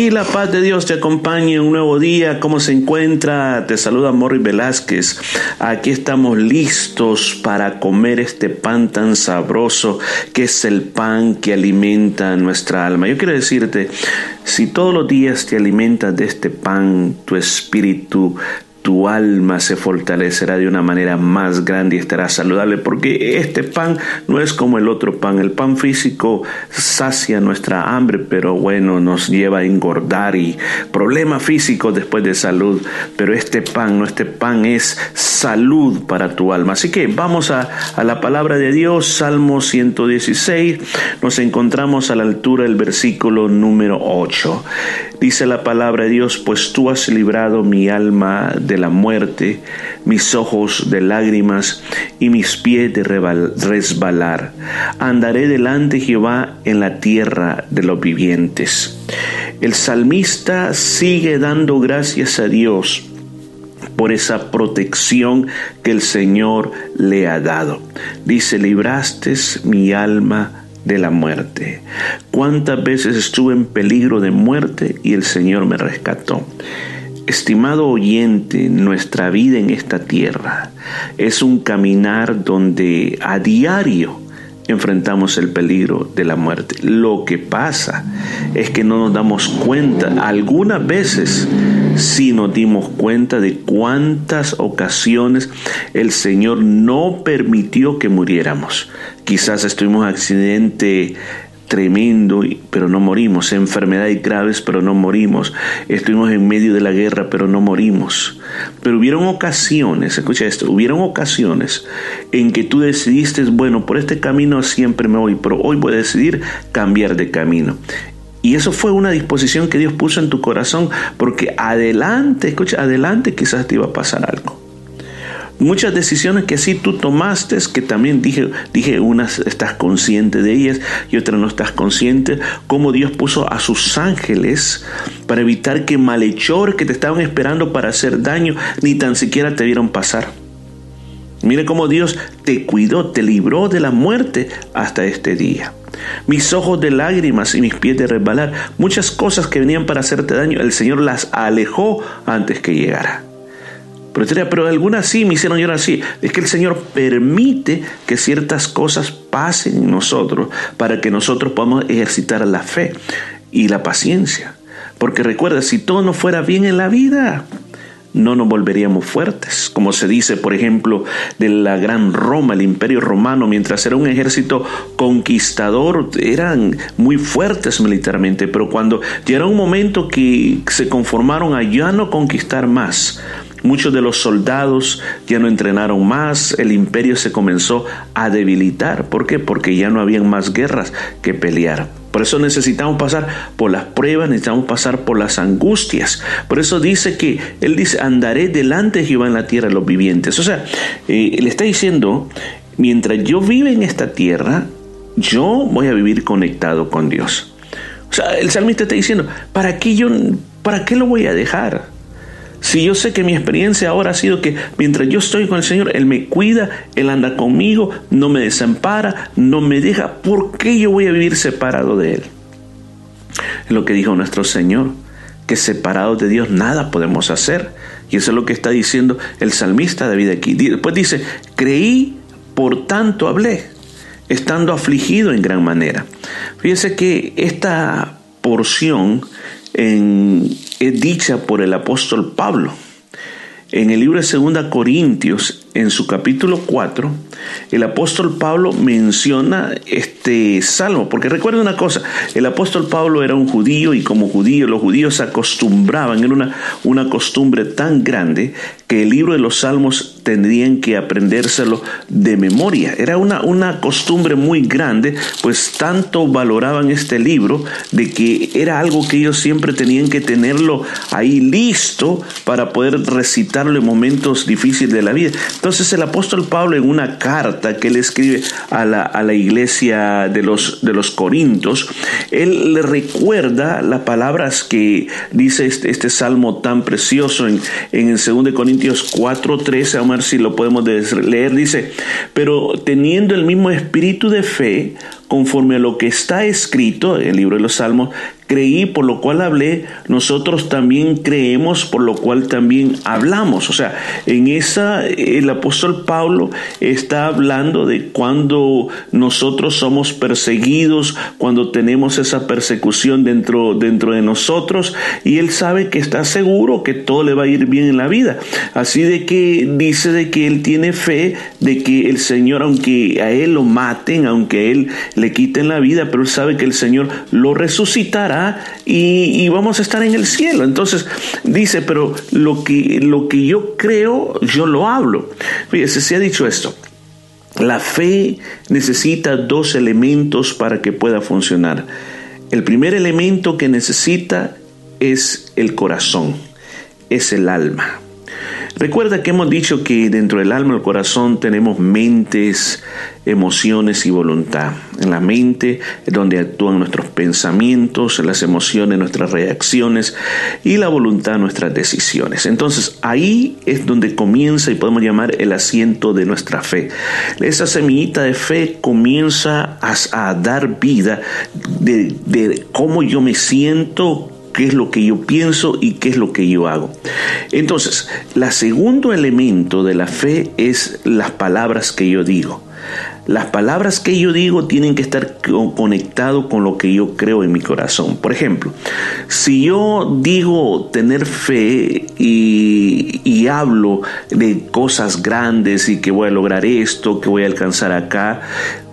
Y la paz de Dios te acompañe en un nuevo día. ¿Cómo se encuentra? Te saluda Morris Velázquez. Aquí estamos listos para comer este pan tan sabroso que es el pan que alimenta nuestra alma. Yo quiero decirte, si todos los días te alimentas de este pan, tu espíritu tu alma se fortalecerá de una manera más grande y estará saludable, porque este pan no es como el otro pan. El pan físico sacia nuestra hambre, pero bueno, nos lleva a engordar y problemas físicos después de salud. Pero este pan, no este pan es salud para tu alma. Así que vamos a, a la palabra de Dios, Salmo 116. Nos encontramos a la altura del versículo número 8. Dice la palabra de Dios, pues tú has librado mi alma de la muerte, mis ojos de lágrimas y mis pies de resbalar. Andaré delante Jehová en la tierra de los vivientes. El salmista sigue dando gracias a Dios por esa protección que el Señor le ha dado. Dice, libraste mi alma de la muerte. Cuántas veces estuve en peligro de muerte y el Señor me rescató. Estimado oyente, nuestra vida en esta tierra es un caminar donde a diario enfrentamos el peligro de la muerte. Lo que pasa es que no nos damos cuenta. Algunas veces sí nos dimos cuenta de cuántas ocasiones el Señor no permitió que muriéramos. Quizás estuvimos en accidente tremendo, pero no morimos, enfermedades graves, pero no morimos, estuvimos en medio de la guerra, pero no morimos. Pero hubieron ocasiones, escucha esto, hubieron ocasiones en que tú decidiste, bueno, por este camino siempre me voy, pero hoy voy a decidir cambiar de camino. Y eso fue una disposición que Dios puso en tu corazón, porque adelante, escucha, adelante quizás te iba a pasar algo muchas decisiones que sí tú tomaste, que también dije, dije unas estás consciente de ellas y otras no estás consciente, como Dios puso a sus ángeles para evitar que malhechores que te estaban esperando para hacer daño ni tan siquiera te vieron pasar. Mire cómo Dios te cuidó, te libró de la muerte hasta este día. Mis ojos de lágrimas y mis pies de resbalar, muchas cosas que venían para hacerte daño, el Señor las alejó antes que llegara. Pero, algunas sí me hicieron llorar así. Es que el Señor permite que ciertas cosas pasen en nosotros para que nosotros podamos ejercitar la fe y la paciencia. Porque recuerda, si todo no fuera bien en la vida, no nos volveríamos fuertes. Como se dice, por ejemplo, de la gran Roma, el imperio romano, mientras era un ejército conquistador, eran muy fuertes militarmente, pero cuando llegó un momento que se conformaron a ya no conquistar más, Muchos de los soldados ya no entrenaron más, el imperio se comenzó a debilitar. ¿Por qué? Porque ya no habían más guerras que pelear. Por eso necesitamos pasar por las pruebas, necesitamos pasar por las angustias. Por eso dice que Él dice, andaré delante de Jehová en la tierra de los vivientes. O sea, eh, le está diciendo, mientras yo vive en esta tierra, yo voy a vivir conectado con Dios. O sea, el salmista está diciendo, ¿para qué yo, para qué lo voy a dejar? Si yo sé que mi experiencia ahora ha sido que mientras yo estoy con el Señor, Él me cuida, Él anda conmigo, no me desampara, no me deja, ¿por qué yo voy a vivir separado de Él? Es lo que dijo nuestro Señor, que separados de Dios nada podemos hacer. Y eso es lo que está diciendo el salmista David aquí. Después dice, creí, por tanto hablé, estando afligido en gran manera. Fíjese que esta porción es dicha por el apóstol Pablo. En el libro de 2 Corintios, en su capítulo 4, el apóstol Pablo menciona este salmo, porque recuerda una cosa, el apóstol Pablo era un judío y como judío los judíos acostumbraban, era una, una costumbre tan grande que el libro de los salmos tendrían que aprendérselo de memoria. Era una, una costumbre muy grande, pues tanto valoraban este libro de que era algo que ellos siempre tenían que tenerlo ahí listo para poder recitarlo en momentos difíciles de la vida. Entonces el apóstol Pablo en una carta que él escribe a la, a la iglesia de los, de los Corintios, él le recuerda las palabras que dice este, este salmo tan precioso en, en el 2 Corintios 4.13, vamos a ver si lo podemos leer, dice, pero teniendo el mismo espíritu de fe, conforme a lo que está escrito, el libro de los Salmos, creí, por lo cual hablé, nosotros también creemos, por lo cual también hablamos. O sea, en esa el apóstol Pablo está hablando de cuando nosotros somos perseguidos, cuando tenemos esa persecución dentro, dentro de nosotros, y él sabe que está seguro que todo le va a ir bien en la vida. Así de que dice de que él tiene fe de que el Señor, aunque a él lo maten, aunque él le quiten la vida, pero él sabe que el Señor lo resucitará y, vamos a estar en el cielo. Entonces dice, pero lo que, lo que yo creo, yo lo hablo. Fíjese, se ha dicho esto. La fe necesita dos elementos para que pueda funcionar. El primer elemento que necesita es el corazón, es el alma. Recuerda que hemos dicho que dentro del alma el corazón tenemos mentes, emociones y voluntad. En la mente es donde actúan nuestros pensamientos, las emociones, nuestras reacciones y la voluntad, nuestras decisiones. Entonces ahí es donde comienza y podemos llamar el asiento de nuestra fe. Esa semillita de fe comienza a, dar vida de, de cómo yo me siento, qué es lo que yo pienso y qué es lo que yo hago. Entonces, el segundo elemento de la fe es las palabras que yo digo. Las palabras que yo digo tienen que estar conectadas con lo que yo creo en mi corazón. Por ejemplo, si yo digo tener fe y, hablo de cosas grandes y que voy a lograr esto, que voy a alcanzar acá,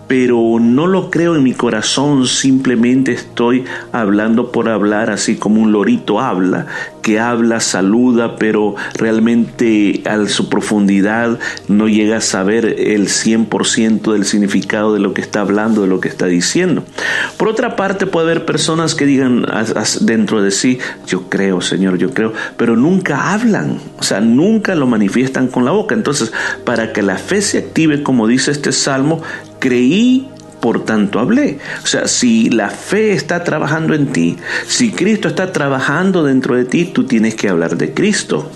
pero no lo creo en mi corazón, simplemente estoy hablando por hablar, así como un lorito habla, que habla, saluda, pero realmente a su profundidad no llega a saber el 100% del significado de lo que está hablando, de lo que está diciendo. Por otra parte, puede haber personas que digan dentro de sí, yo creo, Señor, yo creo, pero nunca hablan, o sea, nunca lo manifiestan con la boca. Entonces, para que la fe se active, como dice este salmo, creí, por tanto hablé. O sea, si la fe está trabajando en ti, si Cristo está trabajando dentro de ti, tú tienes que hablar de Cristo.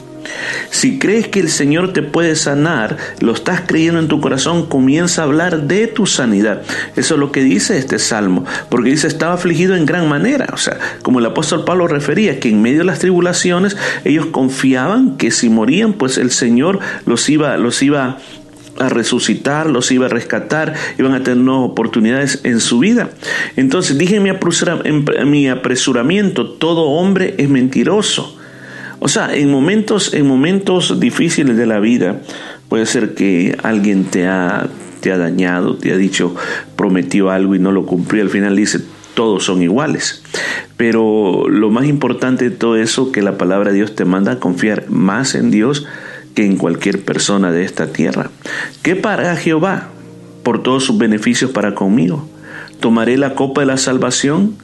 Si crees que el Señor te puede sanar, lo estás creyendo en tu corazón, comienza a hablar de tu sanidad. Eso es lo que dice este salmo, porque dice estaba afligido en gran manera. O sea, como el apóstol Pablo refería, que en medio de las tribulaciones ellos confiaban que si morían, pues el Señor los iba, los iba a resucitar, los iba a rescatar, iban a tener nuevas oportunidades en su vida. Entonces dije en mi, apresuramiento, todo hombre es mentiroso. O sea, en momentos, en momentos difíciles de la vida, puede ser que alguien te ha, te ha dañado, te ha dicho, prometió algo y no lo cumplió, al final dice, todos son iguales. Pero lo más importante de todo eso, que la palabra de Dios te manda a confiar más en Dios, que en cualquier persona de esta tierra. ¿Qué para Jehová por todos sus beneficios para conmigo? Tomaré la copa de la salvación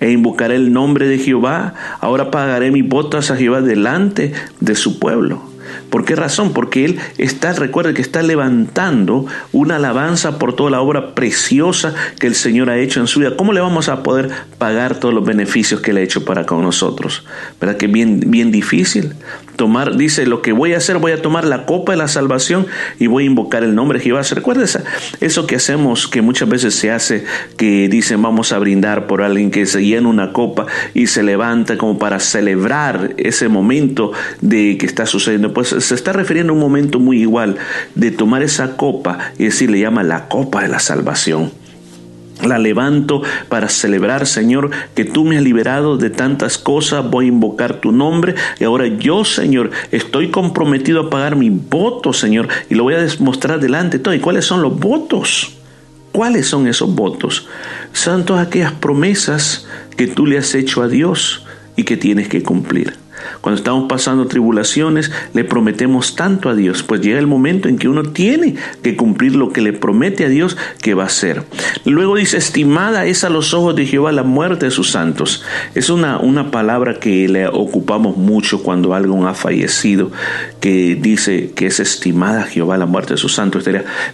e invocaré el nombre de Jehová. Ahora pagaré mis botas a Jehová delante de su pueblo. ¿Por qué razón? Porque Él está, recuerde que está levantando una alabanza por toda la obra preciosa que el Señor ha hecho en su vida. ¿Cómo le vamos a poder pagar todos los beneficios que Él ha hecho para con nosotros? ¿Verdad que bien, bien difícil? tomar, dice, lo que voy a hacer, voy a tomar la copa de la salvación y voy a invocar el nombre de Jehová. ¿Recuerda eso que hacemos, que muchas veces se hace, que dicen vamos a brindar por alguien que se llena una copa y se levanta como para celebrar ese momento de que está sucediendo? Pues se está refiriendo a un momento muy igual de tomar esa copa y decir, le llama la copa de la salvación. La levanto para celebrar, Señor, que tú me has liberado de tantas cosas. Voy a invocar tu nombre. Y ahora yo, Señor, estoy comprometido a pagar mi voto, Señor. Y lo voy a demostrar delante de todo. ¿Y cuáles son los votos? ¿Cuáles son esos votos? Son todas aquellas promesas que tú le has hecho a Dios y que tienes que cumplir. Cuando estamos pasando tribulaciones, le prometemos tanto a Dios, pues llega el momento en que uno tiene que cumplir lo que le promete a Dios que va a hacer. Luego dice, estimada es a los ojos de Jehová la muerte de sus santos. Es una, una palabra que le ocupamos mucho cuando alguien ha fallecido, que dice que es estimada Jehová la muerte de sus santos.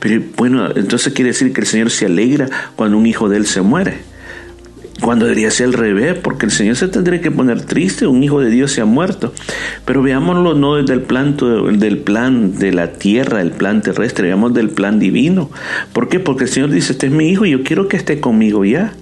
Pero bueno, entonces quiere decir que el Señor se alegra cuando un hijo de él se muere. Cuando debería ser al revés, porque el Señor se tendría que poner triste, un hijo de Dios se ha muerto. Pero veámoslo no desde el plan, del plan de la tierra, el plan terrestre, veamos del plan divino. ¿Por qué? Porque el Señor dice, este es mi hijo y yo quiero que esté conmigo ya.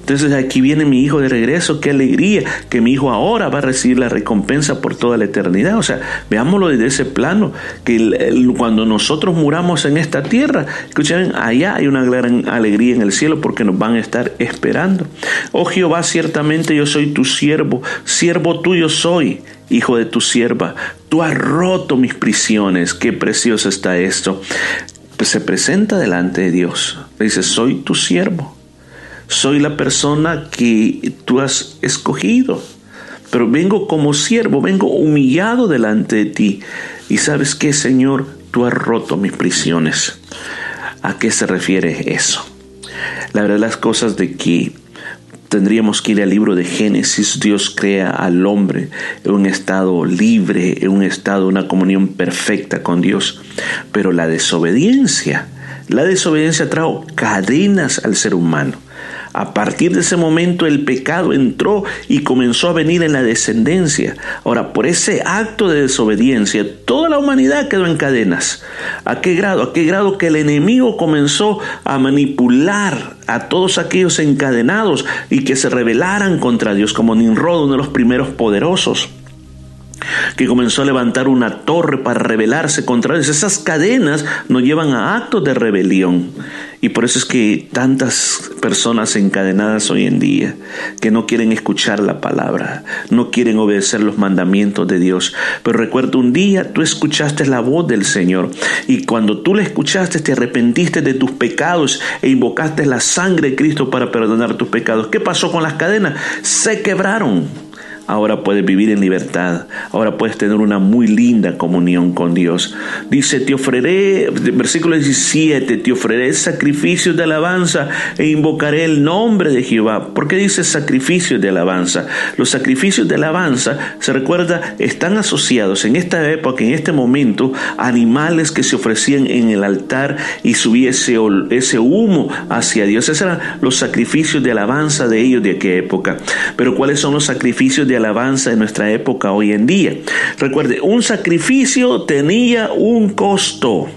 Entonces aquí viene mi hijo de regreso, qué alegría que mi hijo ahora va a recibir la recompensa por toda la eternidad. O sea, veámoslo desde ese plano, que cuando nosotros muramos en esta tierra, escuchen, allá hay una gran alegría en el cielo porque nos van a estar esperando. Oh Jehová, ciertamente yo soy tu siervo, siervo tuyo soy hijo de tu sierva, tú has roto mis prisiones, qué precioso está esto. Pues se presenta delante de Dios, dice, soy tu siervo, soy la persona que tú has escogido, pero vengo como siervo, vengo humillado delante de ti. Y sabes qué, Señor, tú has roto mis prisiones. ¿A qué se refiere eso? La verdad las cosas de que tendríamos que ir al libro de Génesis, Dios crea al hombre en un estado libre, en un estado una comunión perfecta con Dios. Pero la desobediencia, la desobediencia trajo cadenas al ser humano. A partir de ese momento el pecado entró y comenzó a venir en la descendencia. Ahora, por ese acto de desobediencia, toda la humanidad quedó en cadenas. ¿A qué grado? ¿A qué grado que el enemigo comenzó a manipular a todos aquellos encadenados y que se rebelaran contra Dios, como Nimrod, uno de los primeros poderosos? Que comenzó a levantar una torre para rebelarse contra Dios. Esas cadenas nos llevan a actos de rebelión. Y por eso es que tantas personas encadenadas hoy en día que no quieren escuchar la palabra, no quieren obedecer los mandamientos de Dios. Pero recuerda, un día tú escuchaste la voz del Señor y cuando tú la escuchaste te arrepentiste de tus pecados e invocaste la sangre de Cristo para perdonar tus pecados. ¿Qué pasó con las cadenas? Se quebraron ahora puedes vivir en libertad, ahora puedes tener una muy linda comunión con Dios. Dice, te ofreceré, versículo 17, te ofreceré sacrificios de alabanza e invocaré el nombre de Jehová. ¿Por qué dice sacrificios de alabanza? Los sacrificios de alabanza, se recuerda, están asociados en esta época, en este momento, animales que se ofrecían en el altar y subía ese, humo hacia Dios. Esos eran los sacrificios de alabanza de ellos de aquella época. Pero ¿cuáles son los sacrificios de alabanza en nuestra época hoy en día. Recuerde, un sacrificio tenía un costo.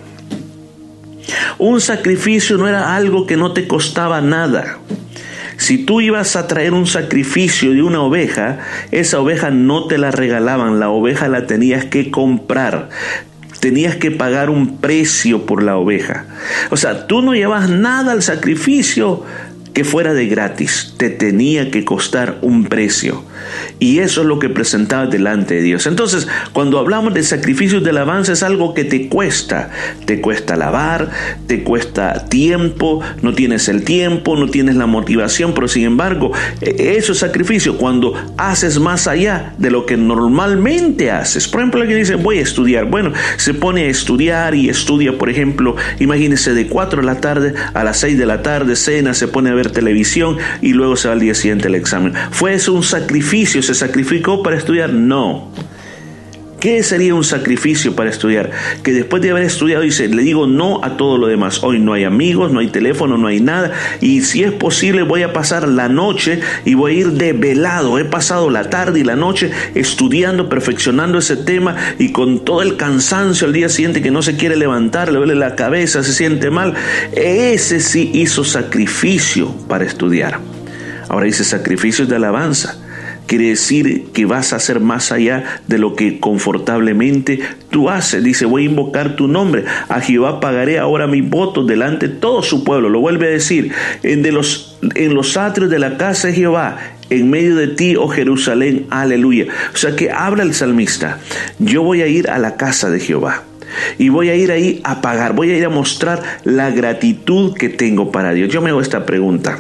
Un sacrificio no era algo que no te costaba nada. Si tú ibas a traer un sacrificio de una oveja, esa oveja no te la regalaban, la oveja la tenías que comprar. Tenías que pagar un precio por la oveja. O sea, tú no llevas nada al sacrificio, que fuera de gratis, te tenía que costar un precio. Y eso es lo que presentabas delante de Dios. Entonces, cuando hablamos de sacrificios de alabanza es algo que te cuesta. Te cuesta lavar, te cuesta tiempo, no tienes el tiempo, no tienes la motivación, pero sin embargo, e, esos sacrificios cuando haces más allá de lo que normalmente haces. Por ejemplo, alguien dice, voy a estudiar. Bueno, se pone a estudiar y estudia, por ejemplo, imagínese de 4 de la tarde a las 6 de la tarde, cena, se pone a ver televisión y luego se va al día siguiente el examen. ¿Fue eso un sacrificio? ¿Se sacrificó para estudiar? No. ¿Qué sería un sacrificio para estudiar? Que después de haber estudiado dice, le digo no a todo lo demás. Hoy no hay amigos, no hay teléfono, no hay nada. Y si es posible voy a pasar la noche y voy a ir de velado. He pasado la tarde y la noche estudiando, perfeccionando ese tema y con todo el cansancio al día siguiente que no se quiere levantar, le duele la cabeza, se siente mal. Ese sí hizo sacrificio para estudiar. Ahora dice sacrificios de alabanza quiere decir que vas a hacer más allá de lo que confortablemente tú haces. Dice, voy a invocar tu nombre. A Jehová pagaré ahora mis votos delante de todo su pueblo. Lo vuelve a decir, en, los, en los atrios de la casa de Jehová, en medio de ti, oh Jerusalén, aleluya. O sea que habla el salmista, yo voy a ir a la casa de Jehová. Y voy a ir ahí a pagar, voy a ir a mostrar la gratitud que tengo para Dios. Yo me hago esta pregunta.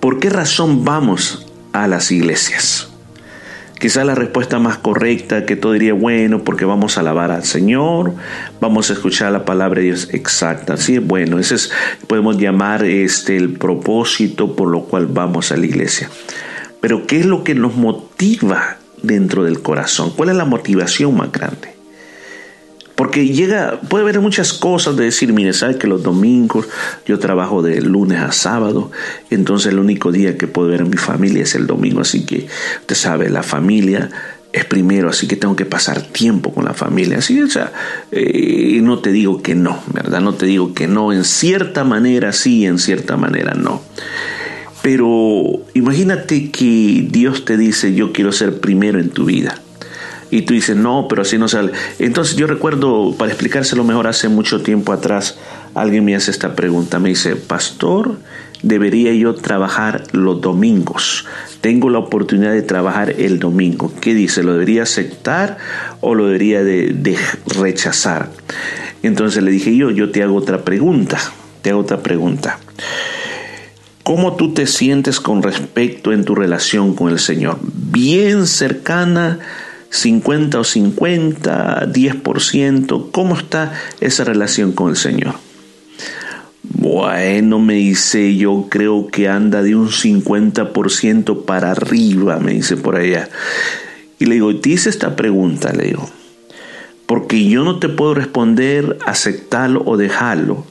¿Por qué razón vamos a las iglesias. Quizá la respuesta más correcta que todo diría, bueno, porque vamos a alabar al Señor, vamos a escuchar la palabra de Dios exacta. Sí, bueno, ese es, podemos llamar este el propósito por lo cual vamos a la iglesia. Pero ¿qué es lo que nos motiva dentro del corazón? ¿Cuál es la motivación más grande? Porque llega, puede haber muchas cosas de decir, mire, sabe que los domingos yo trabajo de lunes a sábado, entonces el único día que puedo ver a mi familia es el domingo, así que usted sabe, la familia es primero, así que tengo que pasar tiempo con la familia. Así, o sea, eh, no te digo que no, ¿verdad? No te digo que no, en cierta manera sí, en cierta manera no. Pero imagínate que Dios te dice, yo quiero ser primero en tu vida. Y tú dices, no, pero así no sale. Entonces yo recuerdo, para explicárselo mejor, hace mucho tiempo atrás, alguien me hace esta pregunta. Me dice, pastor, debería yo trabajar los domingos. Tengo la oportunidad de trabajar el domingo. ¿Qué dice? ¿Lo debería aceptar o lo debería de, rechazar? Entonces le dije yo, yo te hago otra pregunta. Te hago otra pregunta. ¿Cómo tú te sientes con respecto en tu relación con el Señor? ¿Bien cercana? 50 o 50, 10%, ¿cómo está esa relación con el Señor? Bueno, me dice, yo creo que anda de un 50% para arriba, me dice por allá. Y le digo, te hice esta pregunta, le digo, porque yo no te puedo responder aceptarlo o dejarlo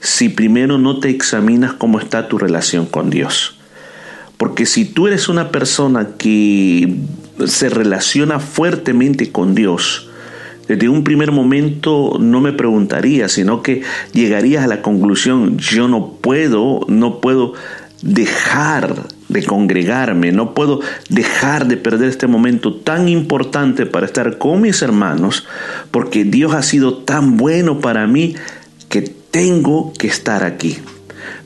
si primero no te examinas cómo está tu relación con Dios. Porque si tú eres una persona que se relaciona fuertemente con Dios, desde un primer momento no me preguntaría, sino que llegarías a la conclusión, yo no puedo, no puedo dejar de congregarme, no puedo dejar de perder este momento tan importante para estar con mis hermanos, porque Dios ha sido tan bueno para mí que tengo que estar aquí.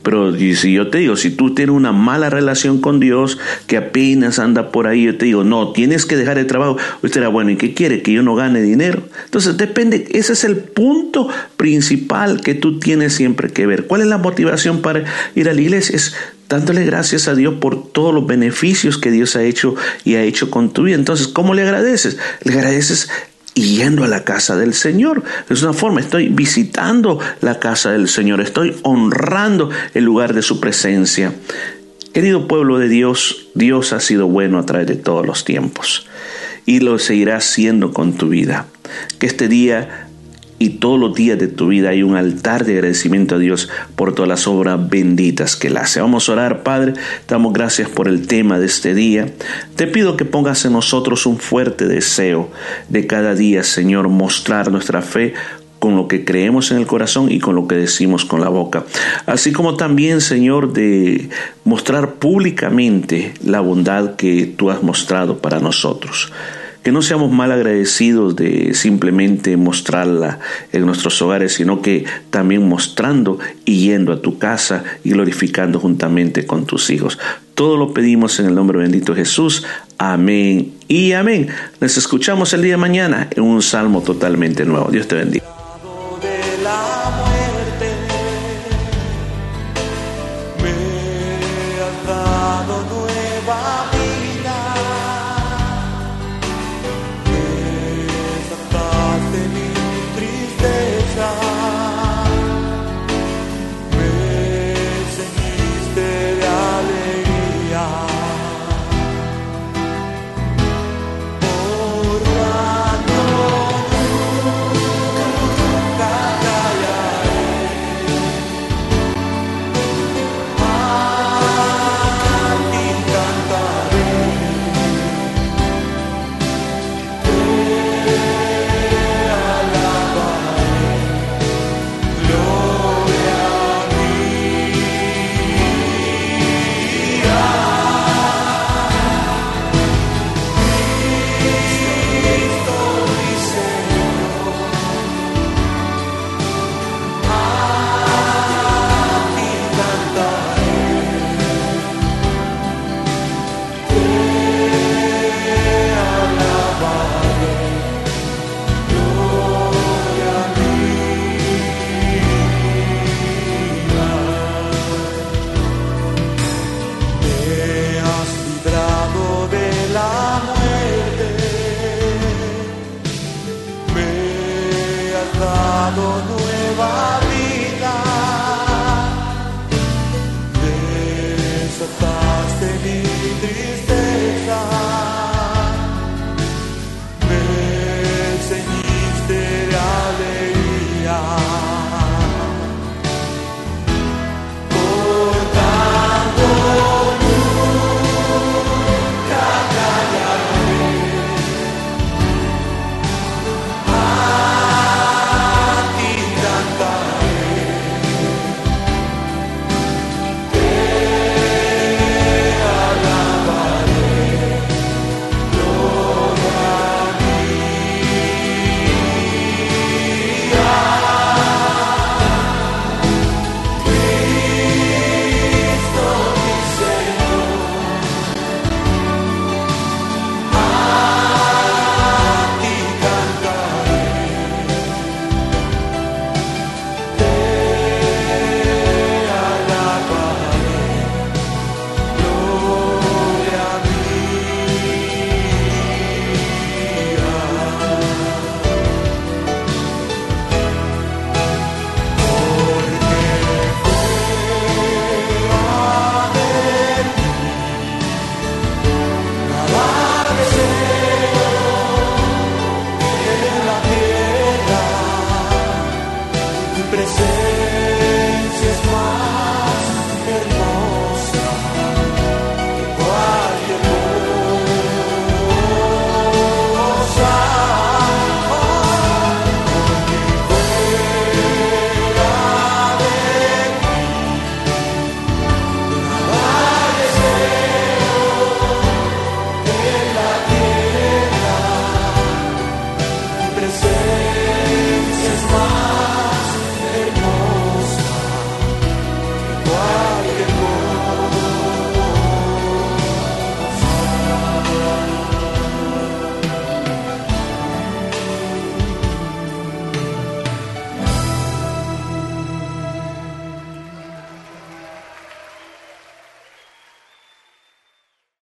Pero si yo te digo, si tú tienes una mala relación con Dios, que apenas anda por ahí, yo te digo, no, tienes que dejar el trabajo. Usted dirá, bueno, ¿y qué quiere? Que yo no gane dinero. Entonces depende, ese es el punto principal que tú tienes siempre que ver. ¿Cuál es la motivación para ir a la iglesia? Es dándole gracias a Dios por todos los beneficios que Dios ha hecho y ha hecho con tu vida. Entonces, ¿cómo le agradeces? Le agradeces y yendo a la casa del Señor. Es una forma, estoy visitando la casa del Señor, estoy honrando el lugar de su presencia. Querido pueblo de Dios, Dios ha sido bueno a través de todos los tiempos y lo seguirá siendo con tu vida. Que este día y todos los días de tu vida hay un altar de agradecimiento a Dios por todas las obras benditas que Él hace. Vamos a orar, Padre, damos gracias por el tema de este día. Te pido que pongas en nosotros un fuerte deseo de cada día, Señor, mostrar nuestra fe con lo que creemos en el corazón y con lo que decimos con la boca. Así como también, Señor, de mostrar públicamente la bondad que tú has mostrado para nosotros que no seamos mal agradecidos de simplemente mostrarla en nuestros hogares, sino que también mostrando y yendo a tu casa y glorificando juntamente con tus hijos. Todo lo pedimos en el nombre bendito de Jesús. Amén y amén. Les escuchamos el día de mañana en un salmo totalmente nuevo. Dios te bendiga.